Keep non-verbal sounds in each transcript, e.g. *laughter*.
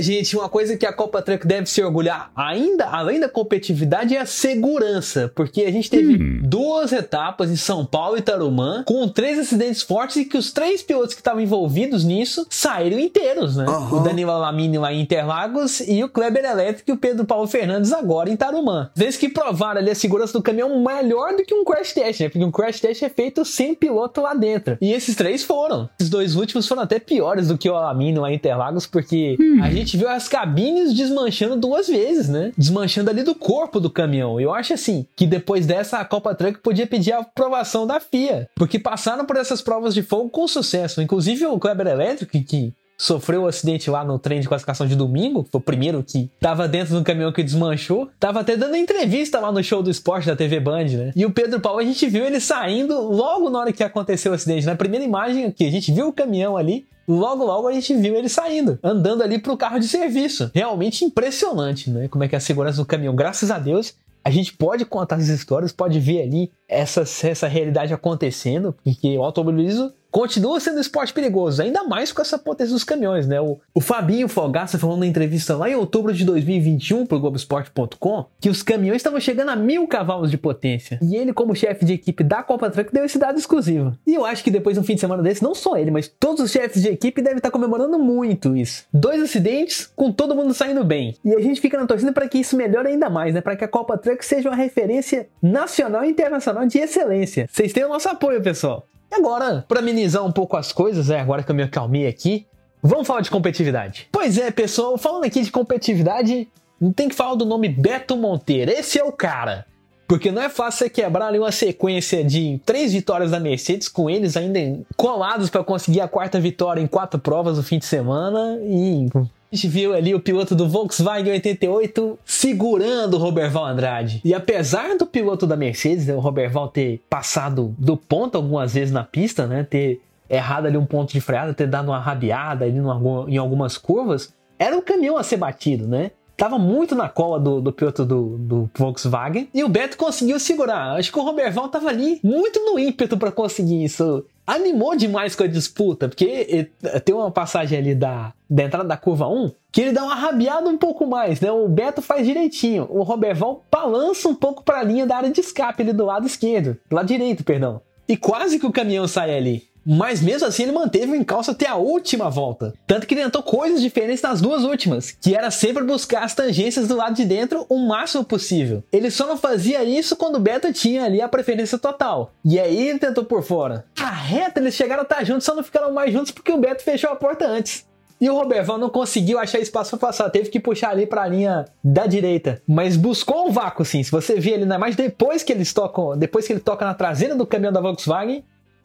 Olha, gente, uma coisa que a Copa Truck deve se orgulhar ainda, além da competitividade, é a segurança. Porque a gente teve hum. duas etapas em São Paulo e Tarumã, com três acidentes fortes e que os três pilotos que estavam envolvidos nisso saíram inteiros, né? Uhum. O Danilo Lamini lá em Interlagos e o Kleber Elétrico e o Pedro Paulo Fernandes agora em Tarumã. Vezes que provaram ali a segurança do caminhão melhor do que um crash test, né? Porque um crash test é feito sem piloto lá dentro. E esses três foram. Os dois últimos foram até piores do que o Lamini lá em Interlagos, porque hum a gente viu as cabines desmanchando duas vezes, né? Desmanchando ali do corpo do caminhão. Eu acho assim que depois dessa a Copa Truck podia pedir a aprovação da FIA, porque passaram por essas provas de fogo com sucesso. Inclusive o Kleber Elétrico, que sofreu o um acidente lá no trem de classificação de domingo, foi o primeiro que tava dentro do caminhão que desmanchou, tava até dando entrevista lá no show do esporte da TV Band, né? E o Pedro Paulo, a gente viu ele saindo logo na hora que aconteceu o acidente. Na primeira imagem aqui, a gente viu o caminhão ali, logo logo a gente viu ele saindo, andando ali pro carro de serviço. Realmente impressionante, né? Como é que é a segurança do caminhão, graças a Deus, a gente pode contar as histórias, pode ver ali essa, essa realidade acontecendo, porque o automobilismo continua sendo esporte perigoso, ainda mais com essa potência dos caminhões, né? O, o Fabinho Fogaça falou na entrevista lá em outubro de 2021 pro Globoesporte.com que os caminhões estavam chegando a mil cavalos de potência. E ele, como chefe de equipe da Copa Truck, deu esse dado exclusivo. E eu acho que depois de um fim de semana desse, não só ele, mas todos os chefes de equipe devem estar comemorando muito isso. Dois acidentes com todo mundo saindo bem. E a gente fica na torcida para que isso melhore ainda mais, né? Para que a Copa Truck seja uma referência nacional e internacional de excelência. Vocês têm o nosso apoio, pessoal. E agora, para amenizar um pouco as coisas, é agora que eu me acalmei aqui, vamos falar de competitividade. Pois é, pessoal, falando aqui de competitividade, tem que falar do nome Beto Monteiro. Esse é o cara. Porque não é fácil você quebrar ali uma sequência de três vitórias da Mercedes, com eles ainda colados para conseguir a quarta vitória em quatro provas no fim de semana e gente viu ali o piloto do Volkswagen 88 segurando o Roberval Andrade. E apesar do piloto da Mercedes, né, o Roberval ter passado do ponto algumas vezes na pista, né, ter errado ali um ponto de freada, ter dado uma rabiada ali em algumas curvas, era o caminhão a ser batido, né? Tava muito na cola do, do piloto do, do, Volkswagen e o Beto conseguiu segurar. Acho que o Roberval tava ali muito no ímpeto para conseguir isso animou demais com a disputa, porque tem uma passagem ali da, da entrada da curva 1 que ele dá uma rabiada um pouco mais, né? O Beto faz direitinho, o Roberval balança um pouco para a linha da área de escape ali do lado esquerdo, do lado direito, perdão. E quase que o caminhão sai ali. Mas mesmo assim ele manteve o encalço até a última volta. Tanto que tentou coisas diferentes nas duas últimas, que era sempre buscar as tangências do lado de dentro o máximo possível. Ele só não fazia isso quando o Beto tinha ali a preferência total. E aí ele tentou por fora. Reta eles chegaram a estar juntos, só não ficaram mais juntos porque o Beto fechou a porta antes. E o Roberval não conseguiu achar espaço para passar, teve que puxar ali para a linha da direita, mas buscou um vácuo sim. Se você vê ali na imagem depois que eles tocam, depois que ele toca na traseira do caminhão da Volkswagen,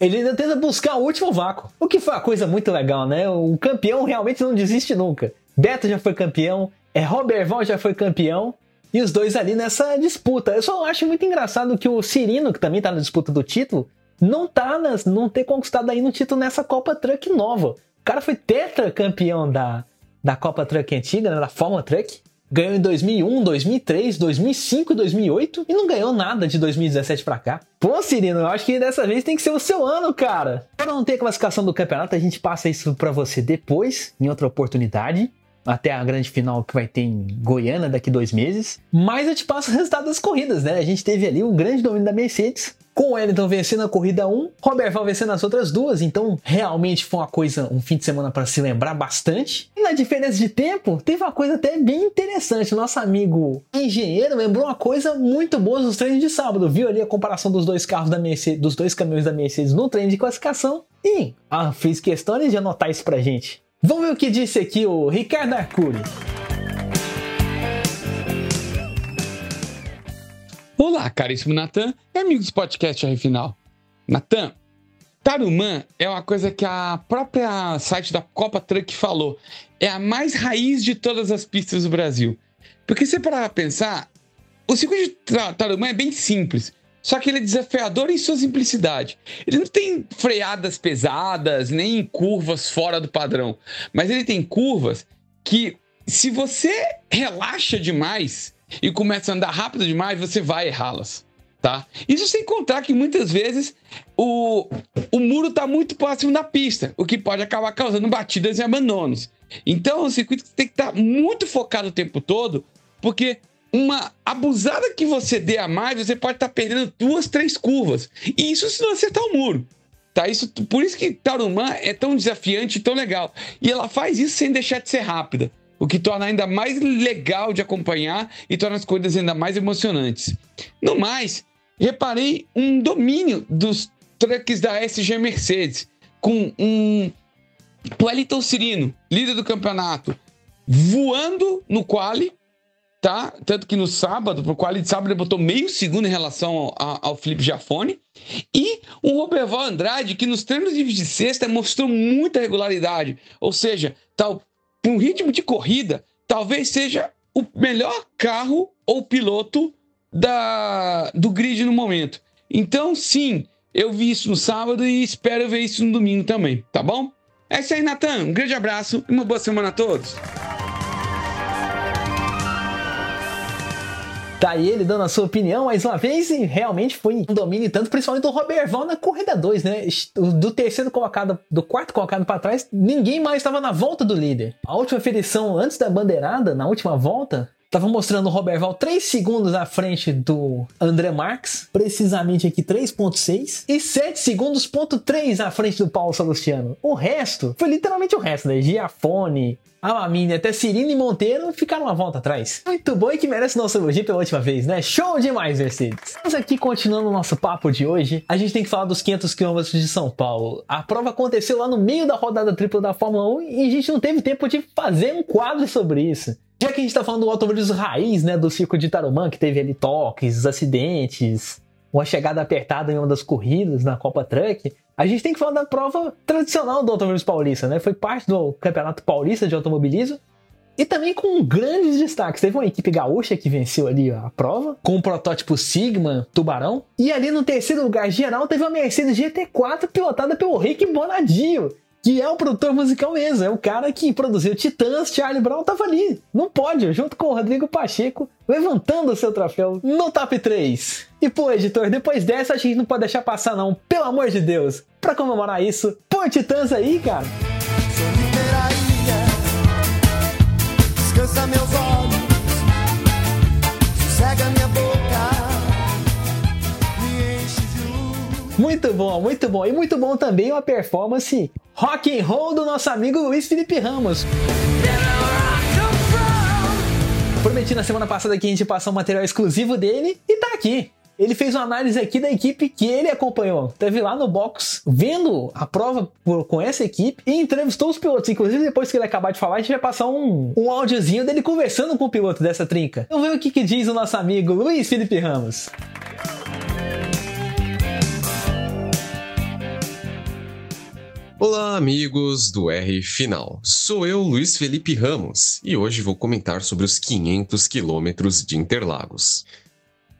ele ainda tenta buscar o último vácuo. O que foi uma coisa muito legal, né? O campeão realmente não desiste nunca. Beto já foi campeão, é Roberval já foi campeão. E os dois ali nessa disputa. Eu só acho muito engraçado que o Cirino, que também tá na disputa do título, não tá nas, não ter conquistado ainda um título nessa Copa Truck nova. O cara foi tetracampeão da, da Copa Truck antiga, né, da Fórmula Truck. Ganhou em 2001, 2003, 2005 e 2008 e não ganhou nada de 2017 para cá. Pô, Cirino, eu acho que dessa vez tem que ser o seu ano, cara. Para não ter classificação do campeonato, a gente passa isso para você depois, em outra oportunidade até a grande final que vai ter em Goiânia daqui dois meses. Mas eu te passo o resultado das corridas, né? A gente teve ali um grande domínio da Mercedes, com o Wellington vencendo a corrida 1, Robert Val vencendo as outras duas, então realmente foi uma coisa, um fim de semana para se lembrar bastante. E na diferença de tempo, teve uma coisa até bem interessante. Nosso amigo engenheiro lembrou uma coisa muito boa nos treinos de sábado, viu ali a comparação dos dois carros da Mercedes, dos dois caminhões da Mercedes no treino de classificação e ah, fez questão de anotar isso pra gente. Vamos ver o que disse aqui o Ricardo Arcuri. Olá, caríssimo Natan e amigos do podcast R Final. Natan, Tarumã é uma coisa que a própria site da Copa Truck falou. É a mais raiz de todas as pistas do Brasil. Porque se parar pensar, o circuito de Tarumã é bem simples. Só que ele é desafiador em sua simplicidade. Ele não tem freadas pesadas, nem curvas fora do padrão. Mas ele tem curvas que se você relaxa demais e começa a andar rápido demais, você vai errá-las. Tá? Isso sem contar que muitas vezes o, o muro está muito próximo da pista, o que pode acabar causando batidas e abandonos. Então, o circuito tem que estar tá muito focado o tempo todo, porque uma abusada que você dê a mais, você pode estar tá perdendo duas, três curvas. E isso se não acertar o muro. Tá? Isso, por isso que Tarumã é tão desafiante e tão legal. E ela faz isso sem deixar de ser rápida o que torna ainda mais legal de acompanhar e torna as coisas ainda mais emocionantes. No mais, reparei um domínio dos trucks da SG Mercedes, com um Wellington Cirino, líder do campeonato, voando no quali, tá? Tanto que no sábado, pro quali de sábado, ele botou meio segundo em relação ao, ao Felipe Giafone. E o Roberval Andrade, que nos treinos de sexta mostrou muita regularidade. Ou seja, tal um ritmo de corrida, talvez seja o melhor carro ou piloto da, do grid no momento. Então, sim, eu vi isso no sábado e espero ver isso no domingo também, tá bom? É isso aí, Natan. Um grande abraço e uma boa semana a todos. Tá ele dando a sua opinião mais uma vez e realmente foi um domínio tanto, principalmente do Roberval na corrida 2, né? Do terceiro colocado, do quarto colocado para trás, ninguém mais estava na volta do líder. A última ferição antes da bandeirada, na última volta, Tava mostrando o Roberval 3 segundos à frente do André Marques, precisamente aqui 3.6, e 7 segundos ponto 3 à frente do Paulo Salustiano. O resto foi literalmente o resto, né? Giafone, Alamine, até Cirino e Monteiro ficaram uma volta atrás. Muito bom e que merece nosso elogio pela última vez, né? Show demais, Mercedes! Mas aqui, continuando o nosso papo de hoje, a gente tem que falar dos 500 km de São Paulo. A prova aconteceu lá no meio da rodada tripla da Fórmula 1 e a gente não teve tempo de fazer um quadro sobre isso. Já que a gente tá falando do automobilismo raiz, né, do circo de Tarumã, que teve ali toques, acidentes, uma chegada apertada em uma das corridas na Copa Truck, a gente tem que falar da prova tradicional do automobilismo paulista, né? Foi parte do Campeonato Paulista de Automobilismo e também com grandes destaques. Teve uma equipe gaúcha que venceu ali a prova, com o protótipo Sigma Tubarão. E ali no terceiro lugar geral teve uma Mercedes GT4 pilotada pelo Rick Bonadio, que é o produtor musical mesmo, é o cara que produziu Titãs, Charlie Brown tava ali, no pódio, junto com o Rodrigo Pacheco, levantando o seu troféu no top 3. E pô, editor, depois dessa a gente não pode deixar passar não, pelo amor de Deus. Pra comemorar isso, põe Titãs aí, cara. descansa meus olhos, Muito bom, muito bom. E muito bom também uma performance rock and roll do nosso amigo Luiz Felipe Ramos. Prometi na semana passada que a gente passar um material exclusivo dele e tá aqui. Ele fez uma análise aqui da equipe que ele acompanhou. Teve lá no box vendo a prova com essa equipe e entrevistou os pilotos. Inclusive, depois que ele acabar de falar, a gente vai passar um, um áudiozinho dele conversando com o piloto dessa trinca. Então ver o que, que diz o nosso amigo Luiz Felipe Ramos. Olá, amigos do R Final. Sou eu, Luiz Felipe Ramos, e hoje vou comentar sobre os 500 quilômetros de Interlagos.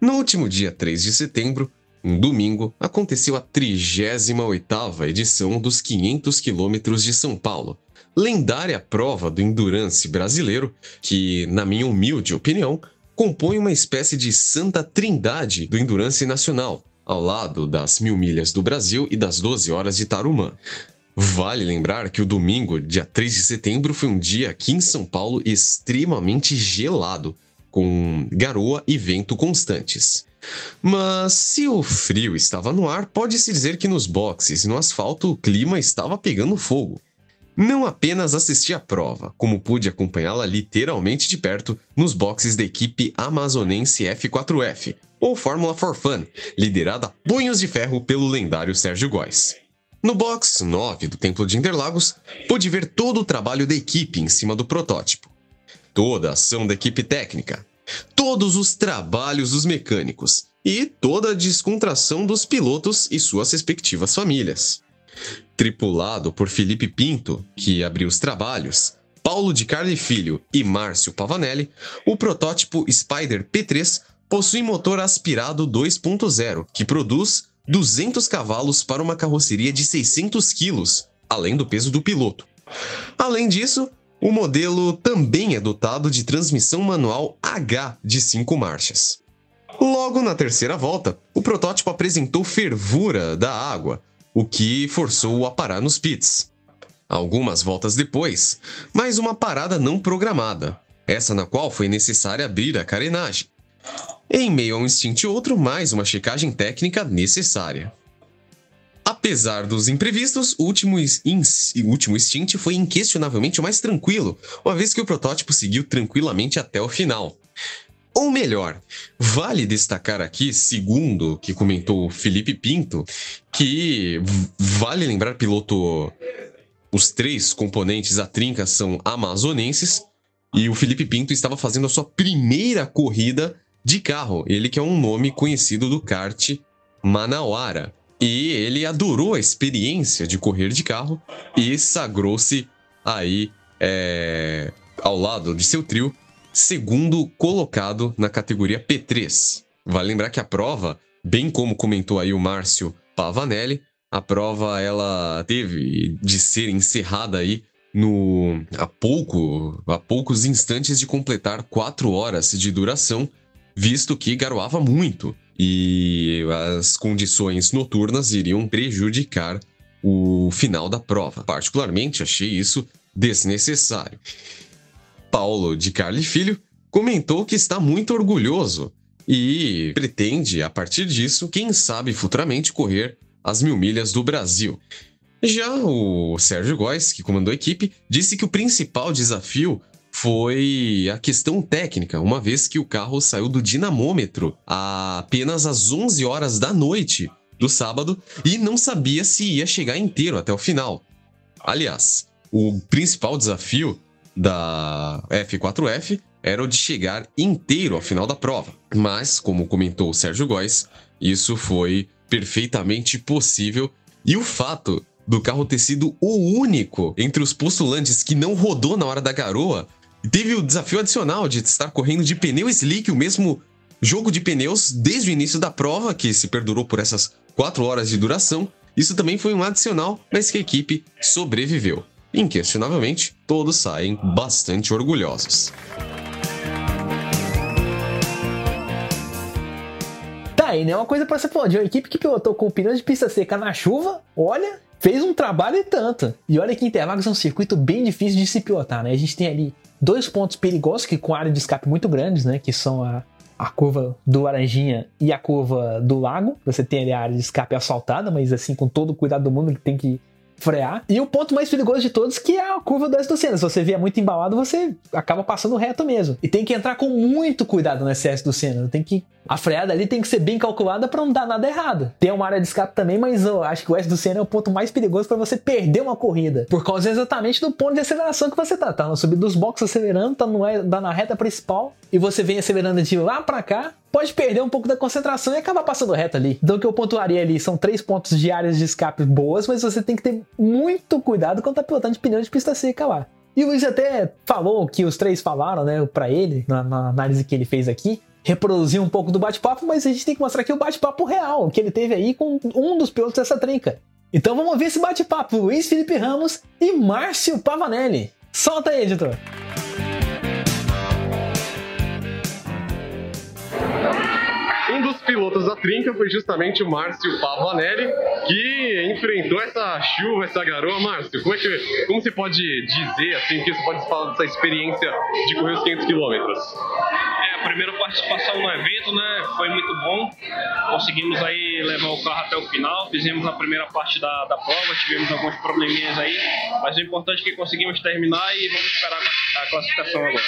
No último dia 3 de setembro, um domingo, aconteceu a 38ª edição dos 500 quilômetros de São Paulo, lendária prova do endurance brasileiro que, na minha humilde opinião, compõe uma espécie de santa trindade do endurance nacional, ao lado das mil milhas do Brasil e das 12 horas de Tarumã. Vale lembrar que o domingo, dia 3 de setembro, foi um dia aqui em São Paulo extremamente gelado, com garoa e vento constantes. Mas se o frio estava no ar, pode-se dizer que nos boxes e no asfalto o clima estava pegando fogo. Não apenas assisti à prova, como pude acompanhá-la literalmente de perto nos boxes da equipe amazonense F4F, ou Fórmula for Fun, liderada a punhos de ferro pelo lendário Sérgio Góes. No box 9 do Templo de Interlagos, pude ver todo o trabalho da equipe em cima do protótipo. Toda a ação da equipe técnica, todos os trabalhos dos mecânicos e toda a descontração dos pilotos e suas respectivas famílias. Tripulado por Felipe Pinto, que abriu os trabalhos, Paulo de Carli Filho e Márcio Pavanelli, o protótipo Spider P3 possui motor aspirado 2.0, que produz 200 cavalos para uma carroceria de 600 quilos, além do peso do piloto. Além disso, O modelo também é dotado de transmissão manual H de 5 marchas. Logo na terceira volta, o protótipo apresentou fervura da água, o que forçou-o a parar nos pits. Algumas voltas depois, mais uma parada não programada, essa na qual foi necessária abrir a carenagem. Em meio a um stint outro, mais uma checagem técnica necessária. Apesar dos imprevistos, o último, o último stint foi inquestionavelmente o mais tranquilo, uma vez que o protótipo seguiu tranquilamente até o final. Ou melhor, vale destacar aqui, segundo que comentou Felipe Pinto, que vale lembrar, piloto, os três componentes da trinca são amazonenses, e o Felipe Pinto estava fazendo a sua primeira corrida de carro, ele que é um nome conhecido do kart Manauara. E ele adorou a experiência de correr de carro e sagrou-se aí é, ao lado de seu trio, segundo colocado na categoria P3. Vale lembrar que a prova, bem como comentou aí o Márcio Pavanelli, a prova ela teve de ser encerrada aí no há pouco, há poucos instantes de completar quatro horas de duração, visto que garoava muito e as condições noturnas iriam prejudicar o final da prova. Particularmente, achei isso desnecessário. Paulo de Carli Filho comentou que está muito orgulhoso e pretende, a partir disso, quem sabe futuramente correr as mil milhas do Brasil. Já o Sérgio Góes, que comandou a equipe, disse que o principal desafio foi a questão técnica, uma vez que o carro saiu do dinamômetro apenas às 11 horas da noite do sábado e não sabia se ia chegar inteiro até o final. Aliás, o principal desafio da F4F era o de chegar inteiro ao final da prova. Mas, como comentou o Sérgio Góes, isso foi perfeitamente possível e o fato do carro ter sido o único entre os postulantes que não rodou na hora da garoa Teve o desafio adicional de estar correndo de pneu slick, o mesmo jogo de pneus desde o início da prova, que se perdurou por essas 4 horas de duração. Isso também foi um adicional, mas que a equipe sobreviveu. Inquestionavelmente, todos saem bastante orgulhosos. Tá aí, né? Uma coisa para você falar de uma equipe que pilotou com pneu de pista seca na chuva, olha, fez um trabalho e tanto. E olha que Interlagos é um circuito bem difícil de se pilotar, né? A gente tem ali dois pontos perigosos que com área de escape muito grandes, né? Que são a, a curva do Laranjinha e a curva do Lago. Você tem ali a área de escape asfaltada, mas assim, com todo o cuidado do mundo que tem que frear. E o ponto mais perigoso de todos, que é a curva do S Senna. Se você vier muito embalado, você acaba passando reto mesmo. E tem que entrar com muito cuidado no do Senna. Tem que a freada ali tem que ser bem calculada para não dar nada errado. Tem uma área de escape também, mas eu acho que o S do Senna é o ponto mais perigoso para você perder uma corrida, por causa exatamente do ponto de aceleração que você tá. Tá no subir dos boxes acelerando, tá, no, tá na reta principal e você vem acelerando de lá para cá, pode perder um pouco da concentração e acabar passando reto ali. Então o que eu pontuaria ali são três pontos de áreas de escape boas, mas você tem que ter muito cuidado quando tá pilotando de pneu de pista seca lá. E o Luiz até falou que os três falaram, né, para ele, na, na análise que ele fez aqui, reproduzir um pouco do bate-papo, mas a gente tem que mostrar aqui o bate-papo real que ele teve aí com um dos pilotos dessa trinca. Então vamos ver esse bate-papo, Luiz Felipe Ramos e Márcio Pavanelli. Solta aí, editor! pilotos da trinca foi justamente o Márcio Pavanelli, que enfrentou essa chuva, essa garoa. Márcio, como, é que, como você pode dizer, assim, que você pode falar dessa experiência de correr os 500 quilômetros? Primeira participação no evento, né, foi muito bom. Conseguimos aí levar o carro até o final, fizemos a primeira parte da, da prova, tivemos alguns probleminhas aí, mas o importante é que conseguimos terminar e vamos esperar a classificação agora.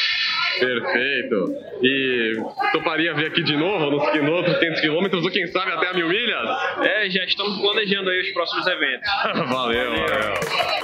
Perfeito. E toparia vir aqui de novo nos, nos 500 quilômetros ou quem sabe até a mil milhas? É, já estamos planejando aí os próximos eventos. *laughs* valeu, valeu. valeu.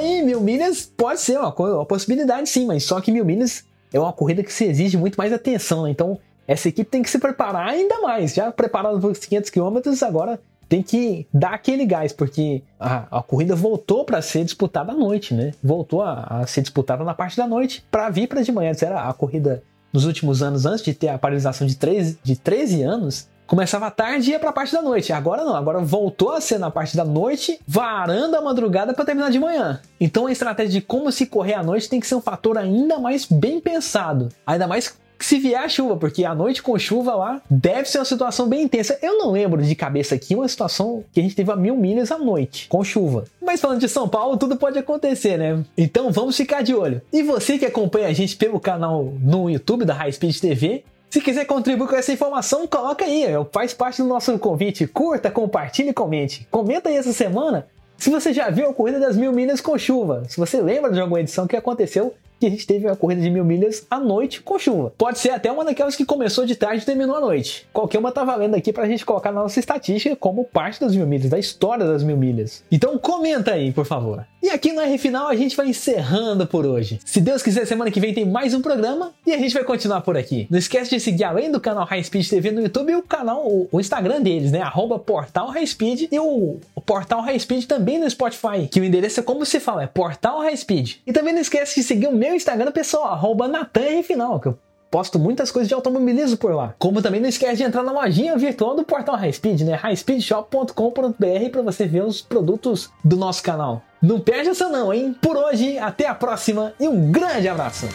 Aí, mil milhas pode ser uma, uma possibilidade sim, mas só que mil milhas é uma corrida que se exige muito mais atenção, né? Então essa equipe tem que se preparar ainda mais. Já preparado para os 500 quilômetros, agora tem que dar aquele gás, porque a, a corrida voltou para ser disputada à noite, né? Voltou a, a ser disputada na parte da noite para vir para de manhã. Era a corrida nos últimos anos, antes de ter a paralisação de 13, de 13 anos, começava à tarde e ia pra parte da noite. Agora não, agora voltou a ser na parte da noite, varando a madrugada para terminar de manhã. Então a estratégia de como se correr à noite tem que ser um fator ainda mais bem pensado. Ainda mais se vier a chuva, porque a noite com chuva lá deve ser uma situação bem intensa. Eu não lembro de cabeça aqui uma situação que a gente teve a mil milhas à noite, com chuva. Mas falando de São Paulo, tudo pode acontecer, né? Então vamos ficar de olho. E você que acompanha a gente pelo canal no YouTube da High Speed TV, se quiser contribuir com essa informação, coloca aí, faz parte do nosso convite. Curta, compartilhe e comente. Comenta aí essa semana se você já viu a corrida das mil milhas com chuva. Se você lembra de alguma edição que aconteceu que a gente teve uma corrida de mil milhas à noite com chuva. Pode ser até uma daquelas que começou de tarde e terminou à noite. Qualquer uma tá valendo aqui pra gente colocar na nossa estatística como parte das mil milhas, da história das mil milhas. Então comenta aí, por favor. E aqui no R Final a gente vai encerrando por hoje. Se Deus quiser, semana que vem tem mais um programa e a gente vai continuar por aqui. Não esquece de seguir além do canal High Speed TV no YouTube o canal, o, Instagram deles, né? Arroba Portal High Speed e o, o, Portal High Speed também no Spotify, que o endereço é como se fala, é Portal High Speed. E também não esquece de seguir o meu Instagram pessoal, arroba Final, que eu posto muitas coisas de automobilismo por lá. Como também não esquece de entrar na lojinha virtual do portal High Speed, né? highspeedshop.com.br para você ver os produtos do nosso canal. Não perde essa não, hein? Por hoje, até a próxima e um grande abraço!